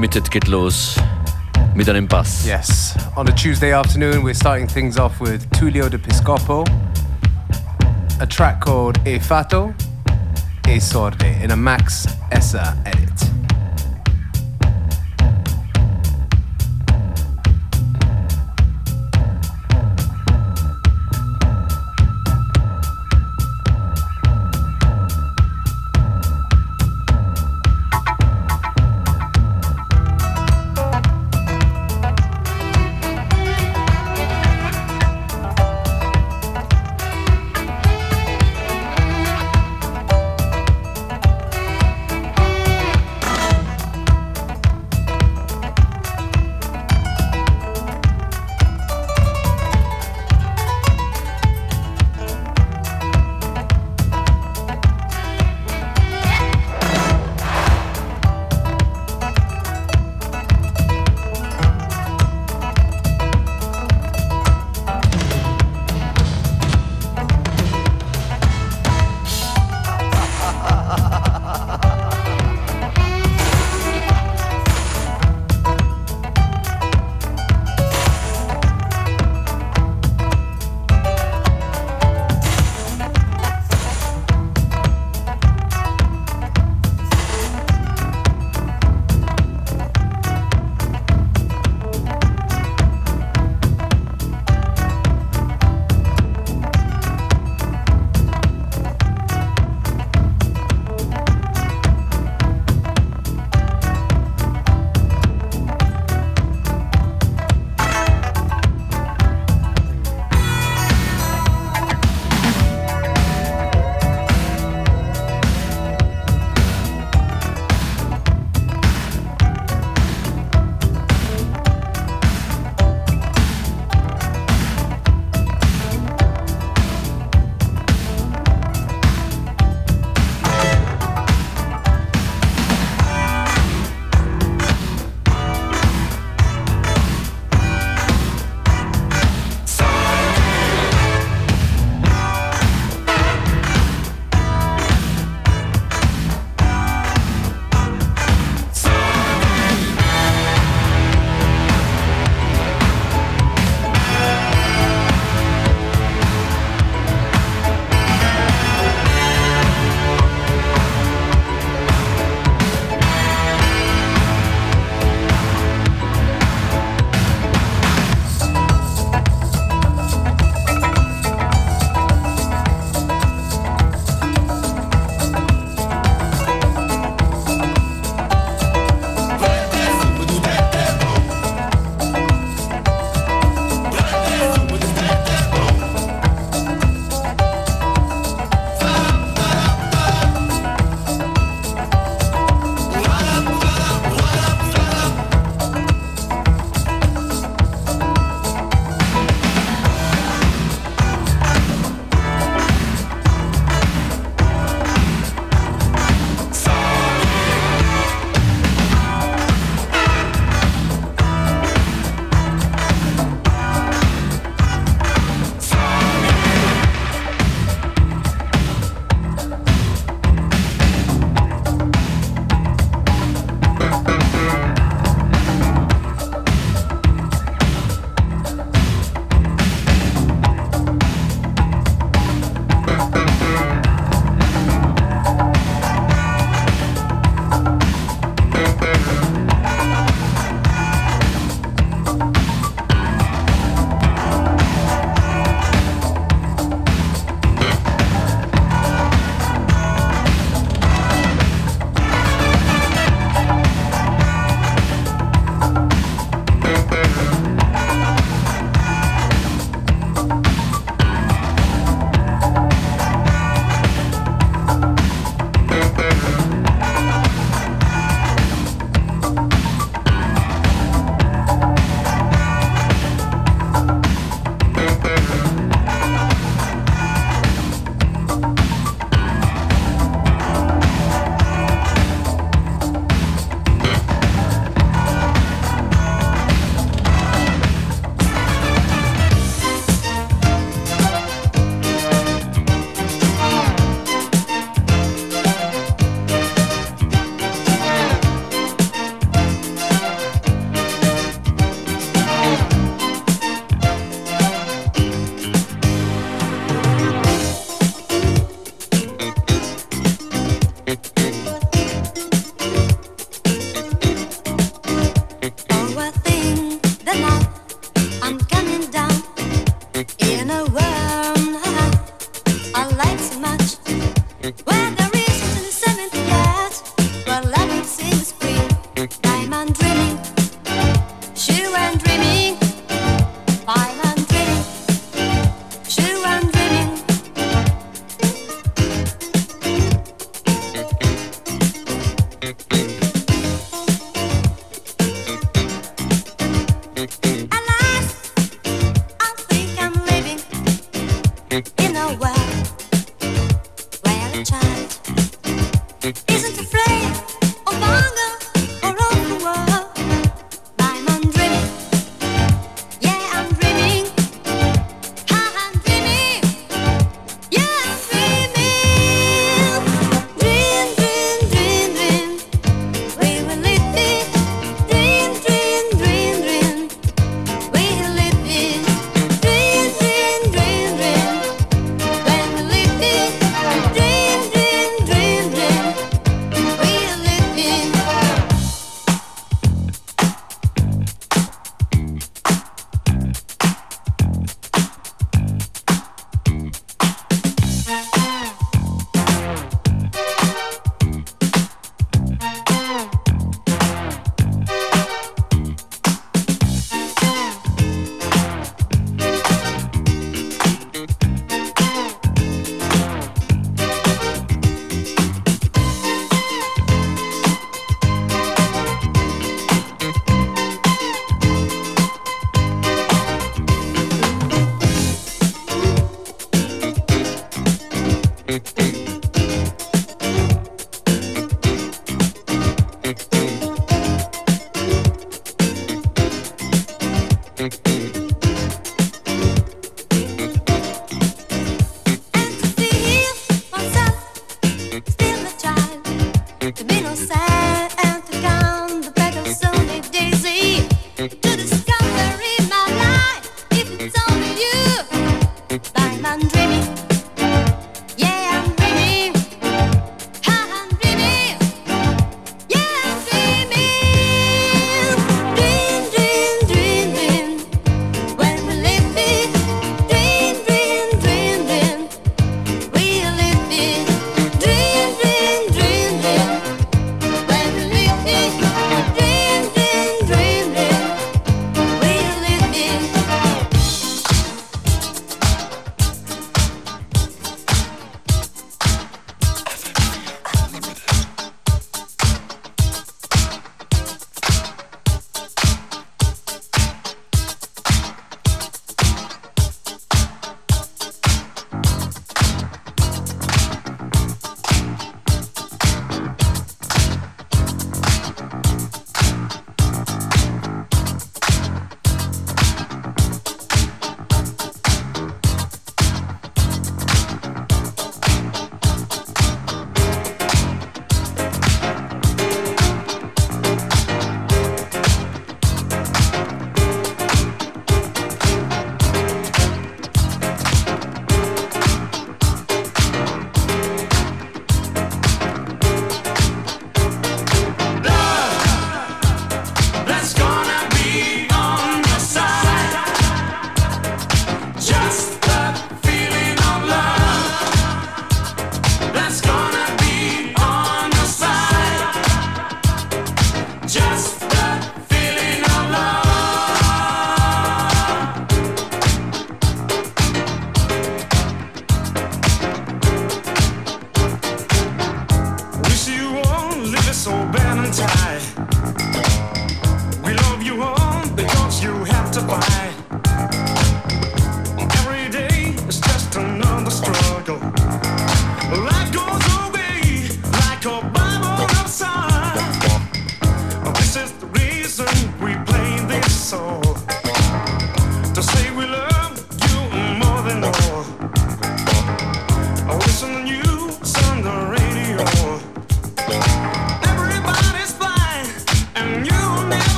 Unlimited geht los mit einem Bass. Yes. On a Tuesday afternoon, we're starting things off with Tullio de Piscopo, a track called E Fato e Sorde in a Max Essa edit.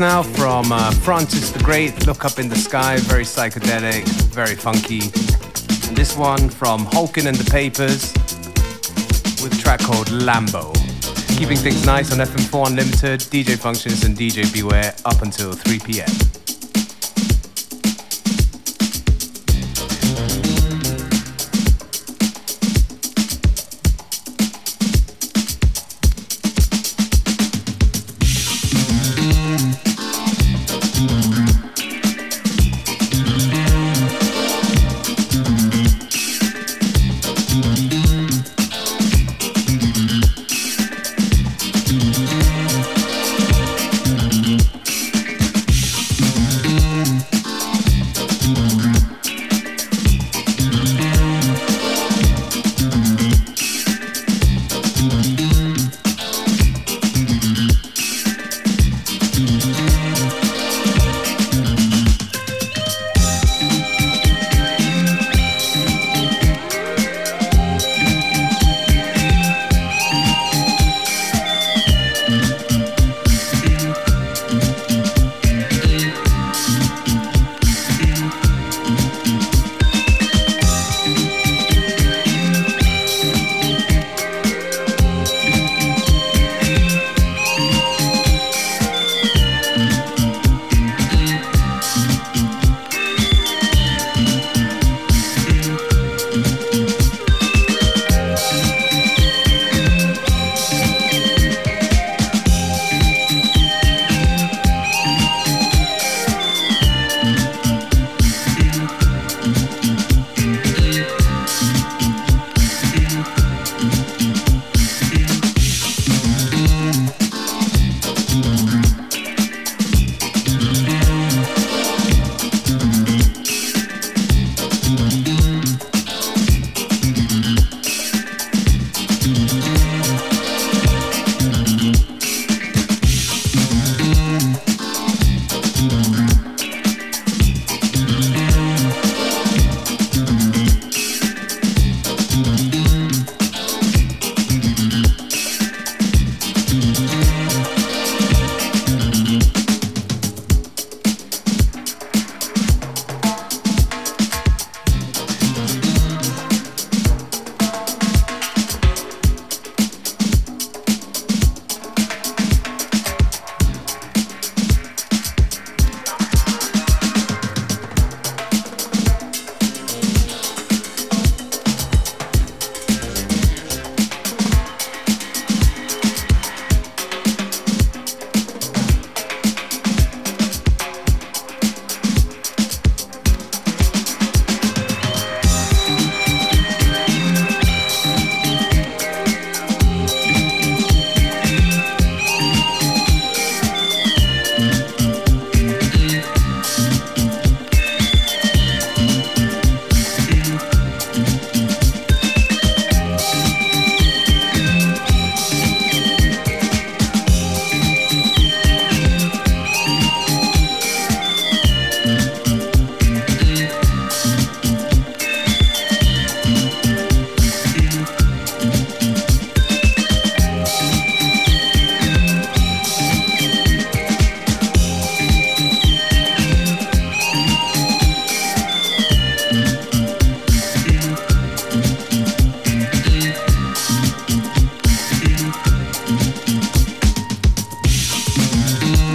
Now from uh, Francis the Great, Look Up in the Sky, very psychedelic, very funky. And this one from Holkin and the Papers with a track called Lambo. Keeping things nice on FM4 Unlimited, DJ Functions and DJ Beware up until 3 p.m.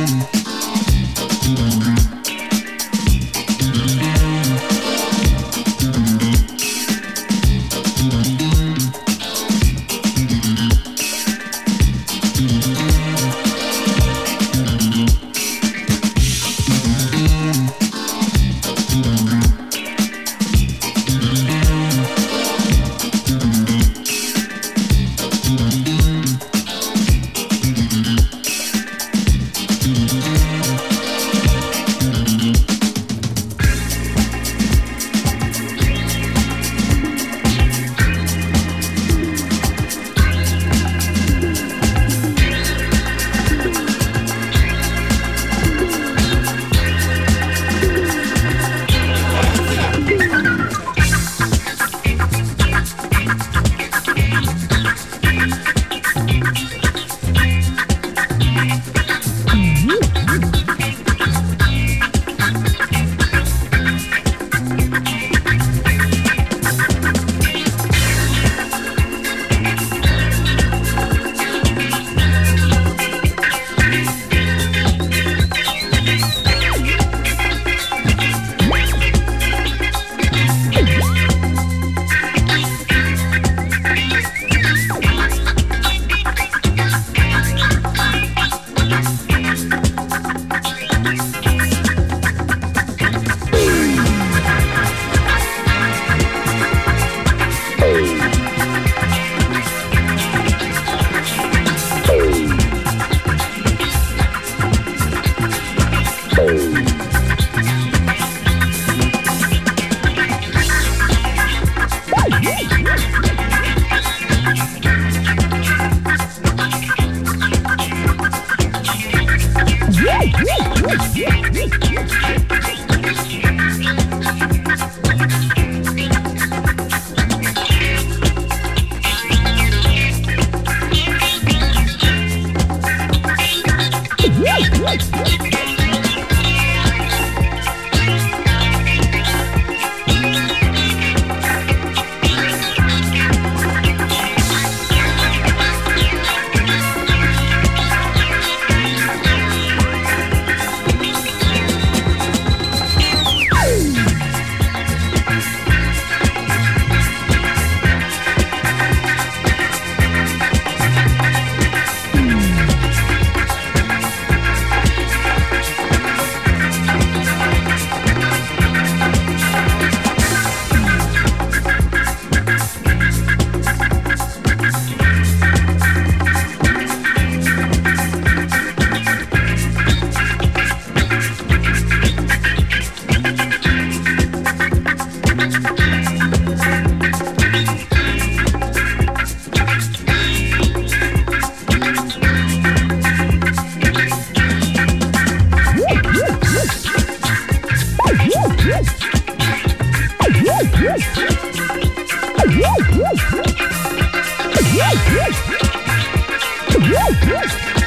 minute. Time of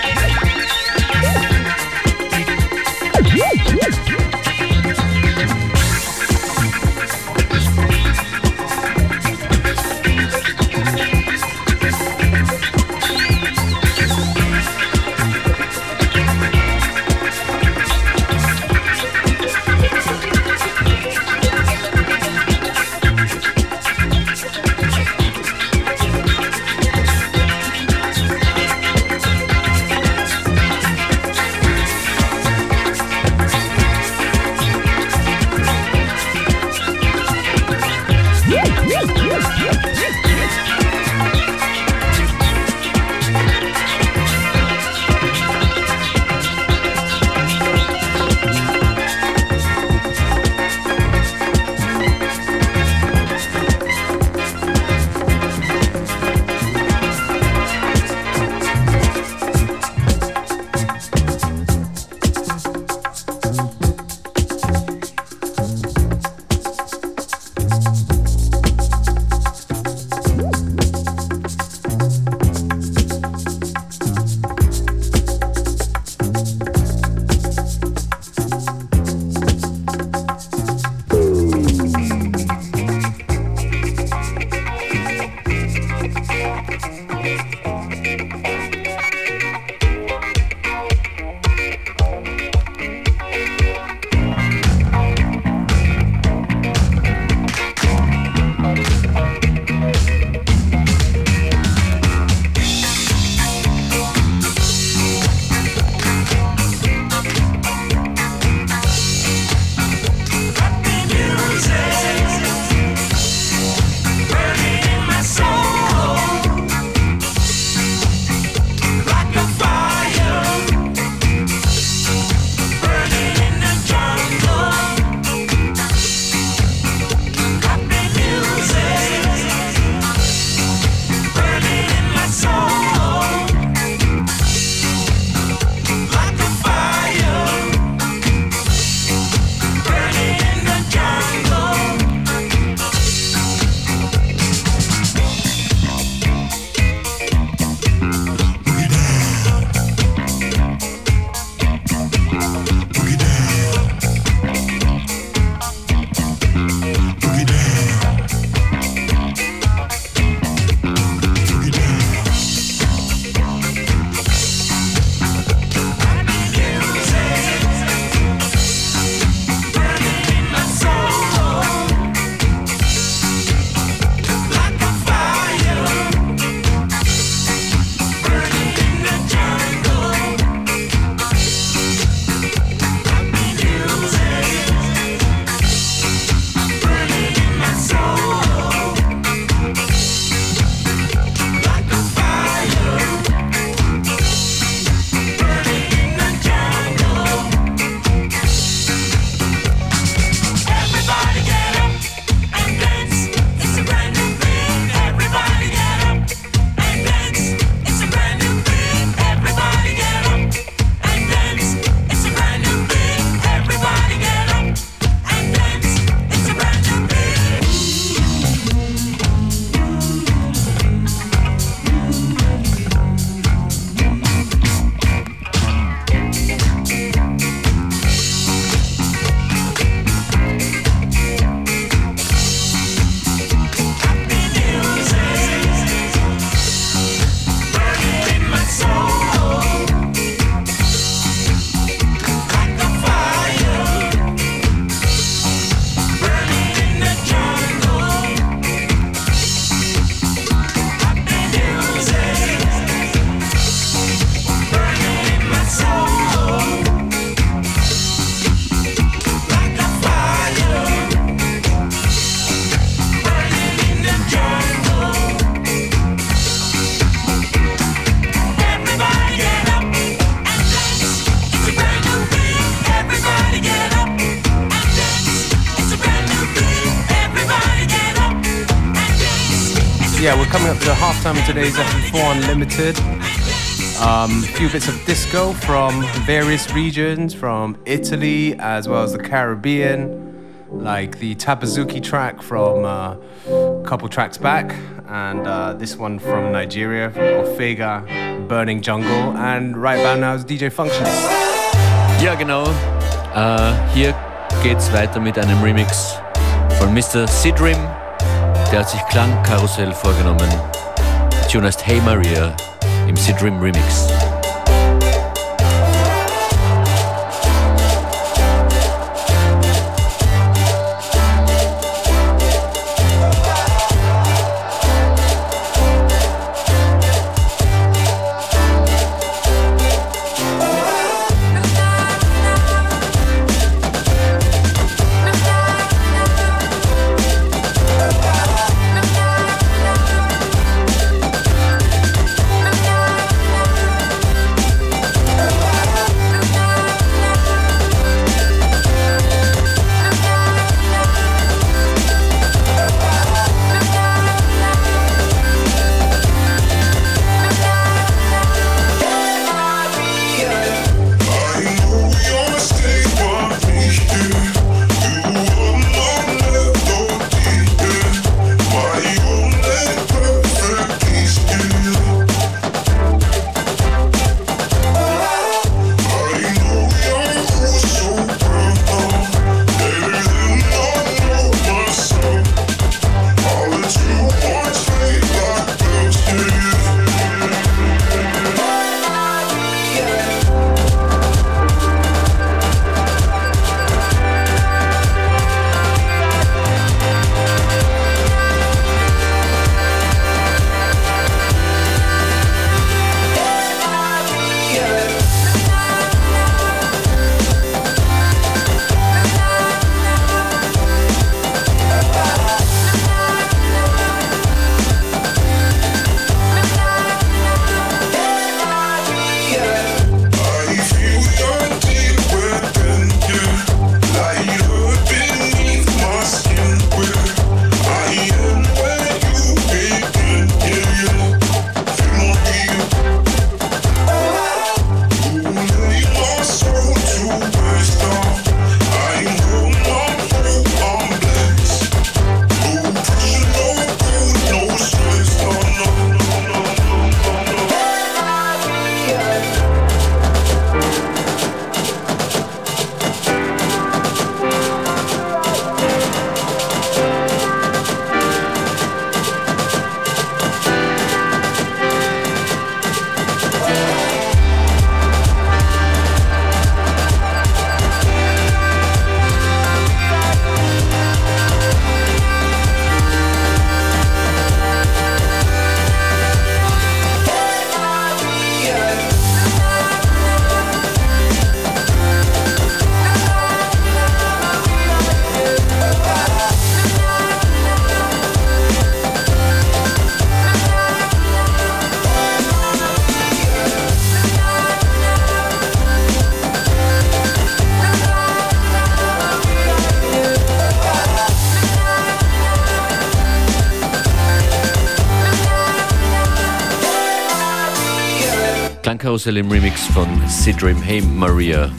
today's FM4 Unlimited. Um, a few bits of disco from various regions, from Italy as well as the Caribbean. like the Tapazuki track from uh, a couple tracks back, and uh, this one from Nigeria, Ofege, Burning Jungle, and right about now is DJ Functionist. Ja, genau. Uh, hier geht's weiter mit einem Remix von Mr. Sidrim. Der hat sich Klangkarussell vorgenommen. Heißt Hey Maria im Sidrim Remix. Klangkarussell im Remix von Sidrim Hey Maria.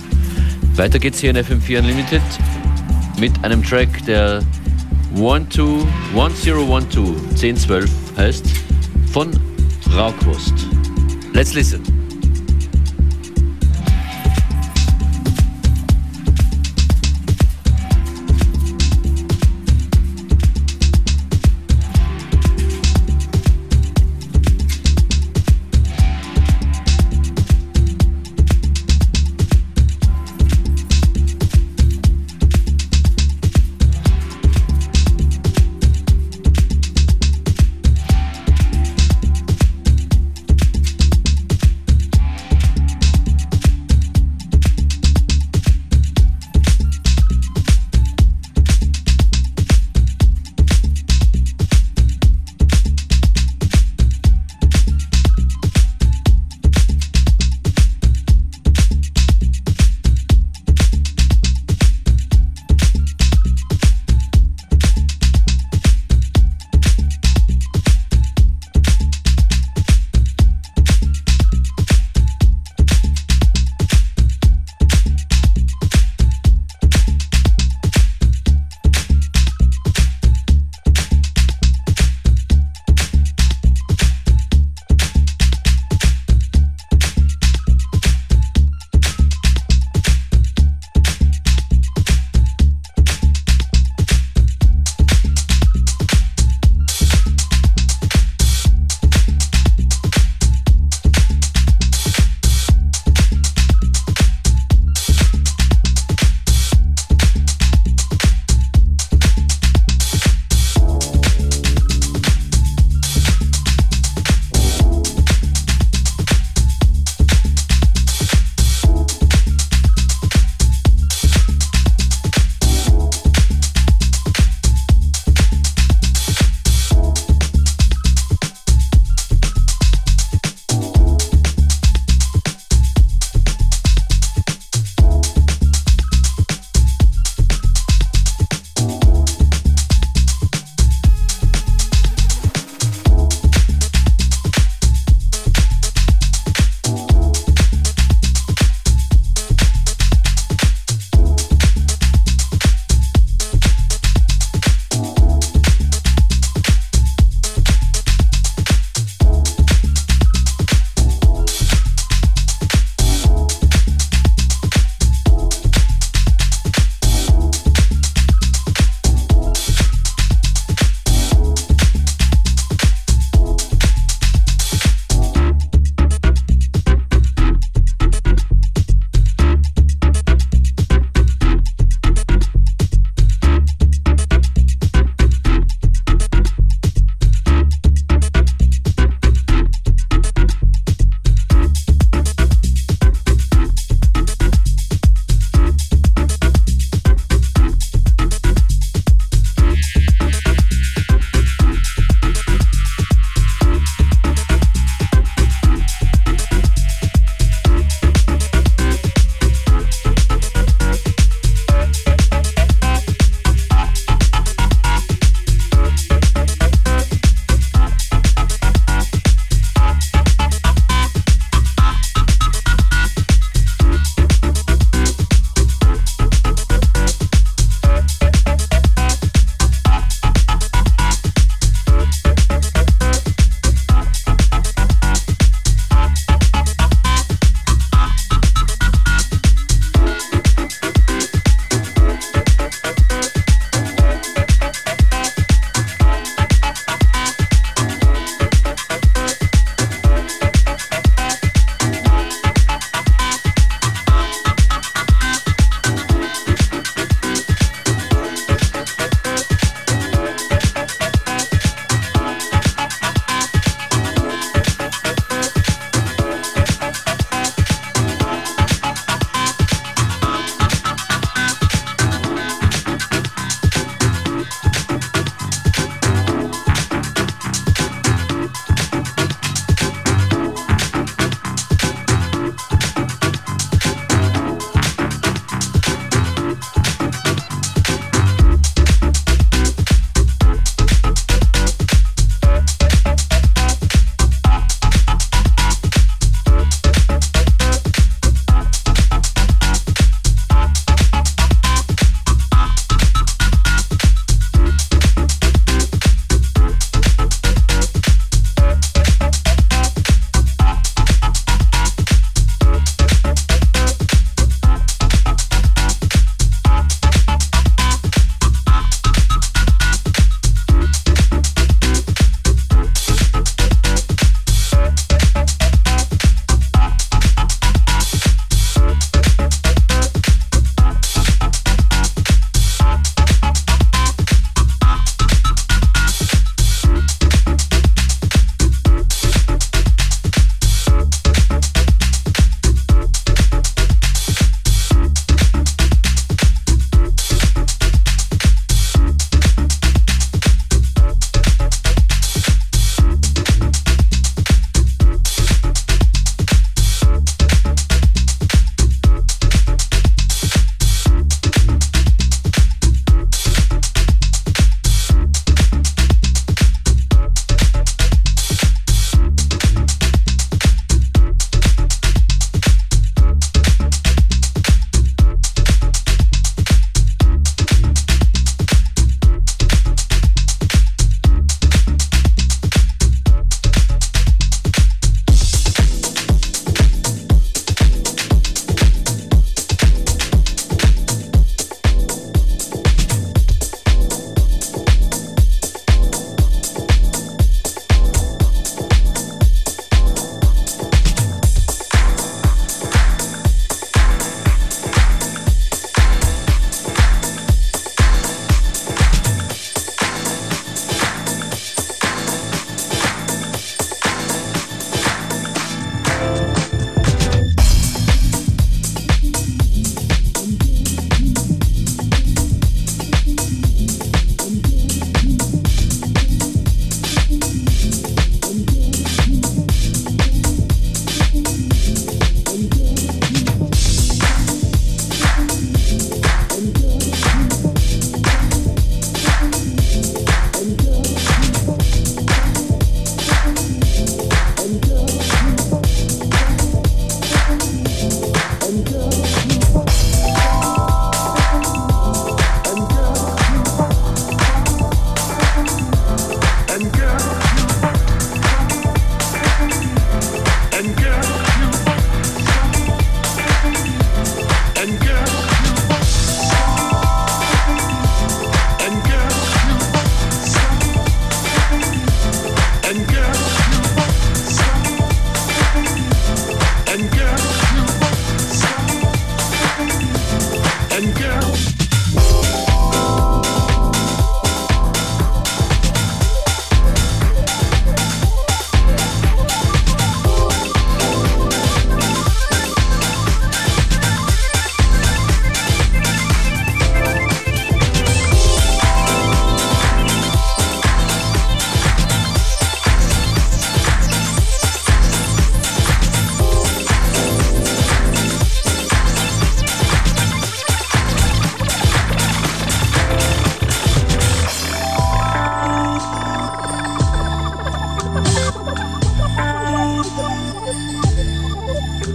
Weiter geht's hier in FM4 Unlimited mit einem Track, der 1012 1012 heißt, von Raukwurst. Let's listen.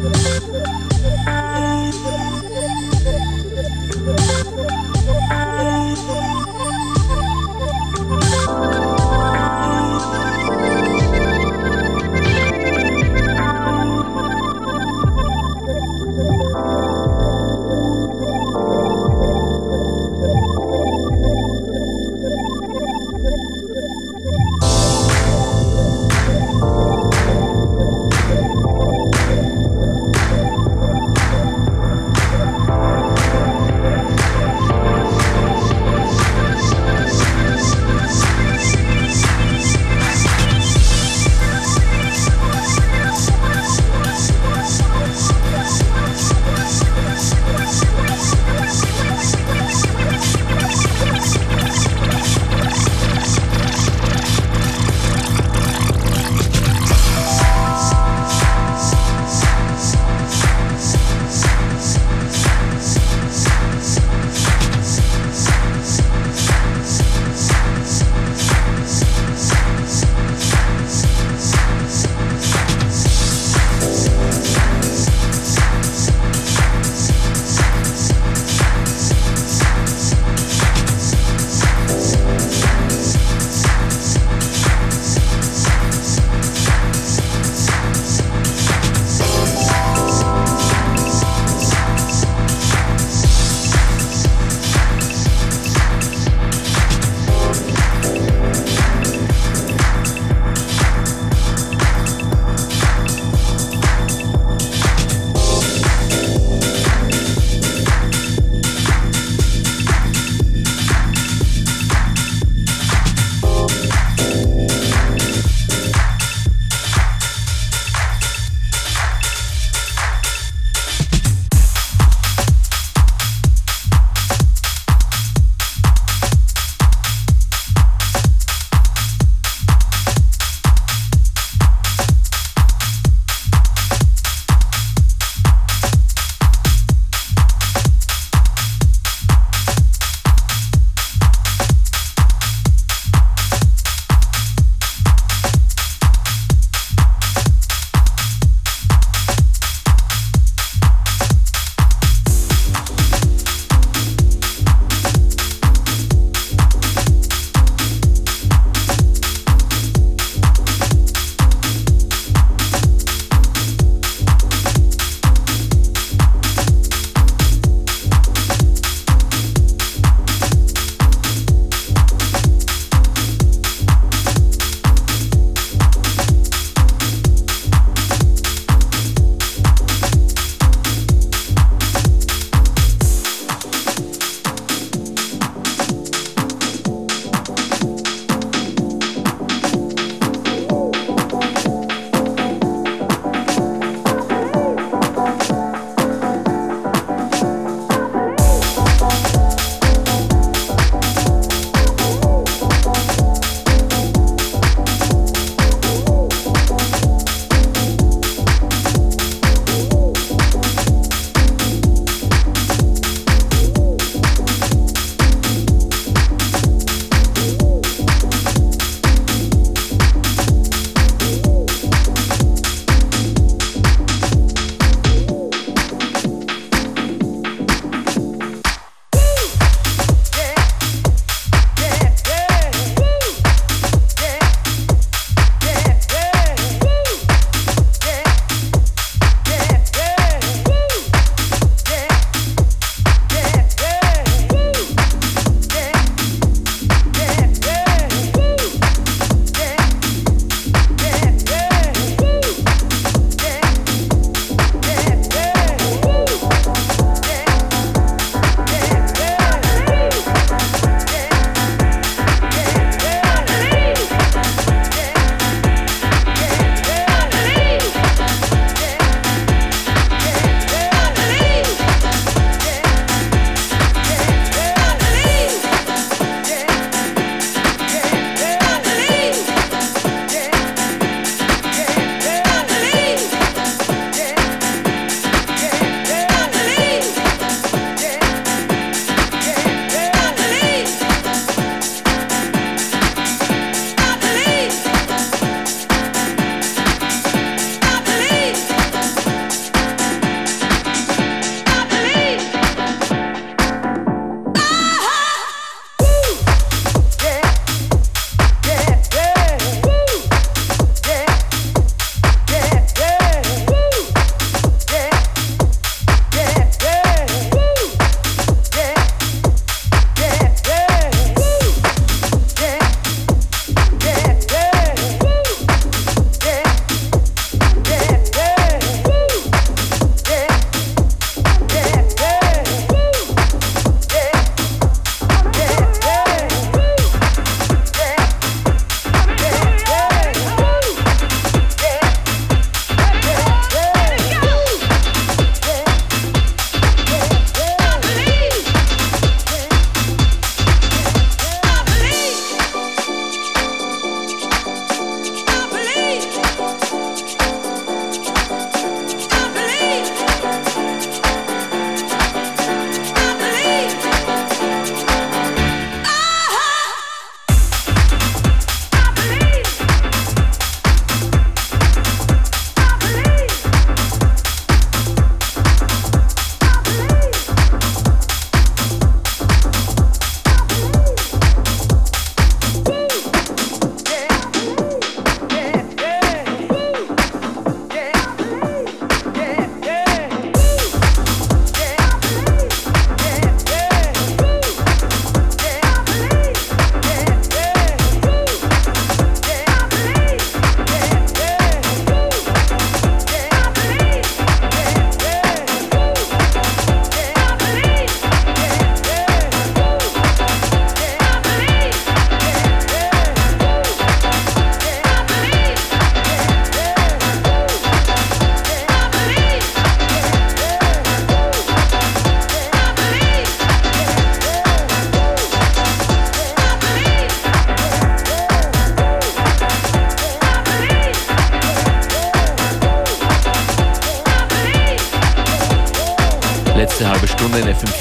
Música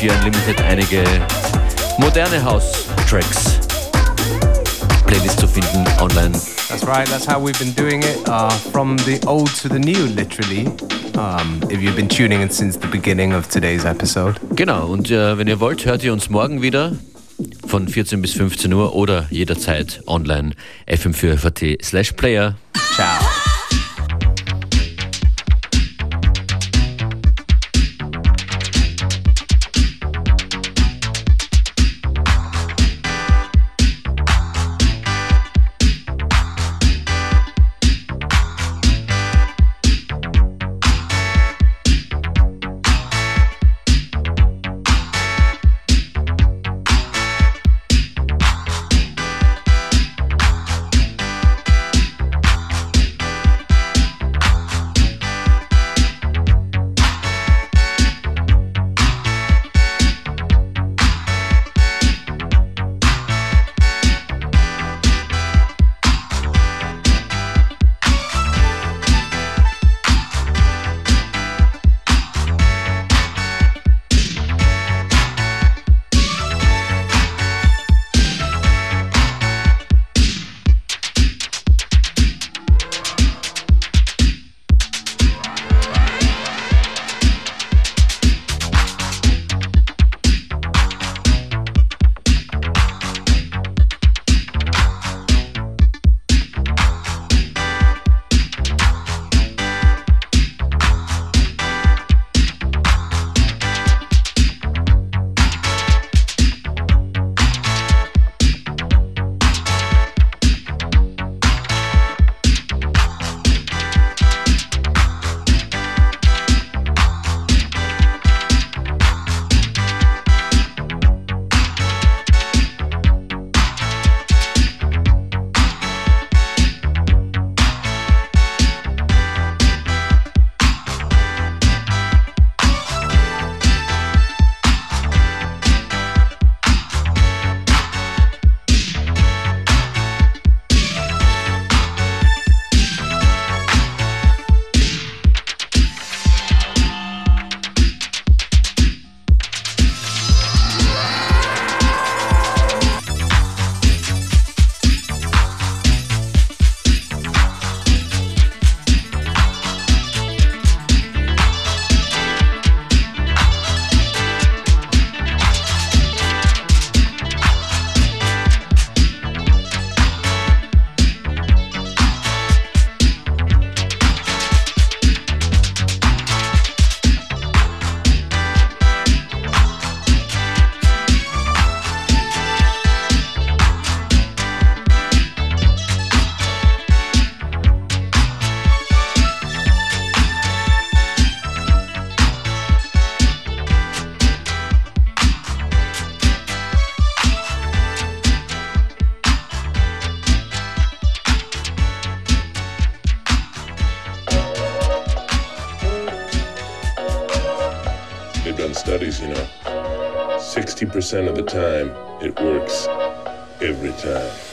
FM4 Unlimited einige moderne House-Tracks. Playlist zu finden online. That's right, that's how we've been doing it. Uh, from the old to the new, literally. Um, if you've been tuning in since the beginning of today's episode. Genau, und äh, wenn ihr wollt, hört ihr uns morgen wieder von 14 bis 15 Uhr oder jederzeit online fm4fat slash player. Ciao. Of the time, it works every time.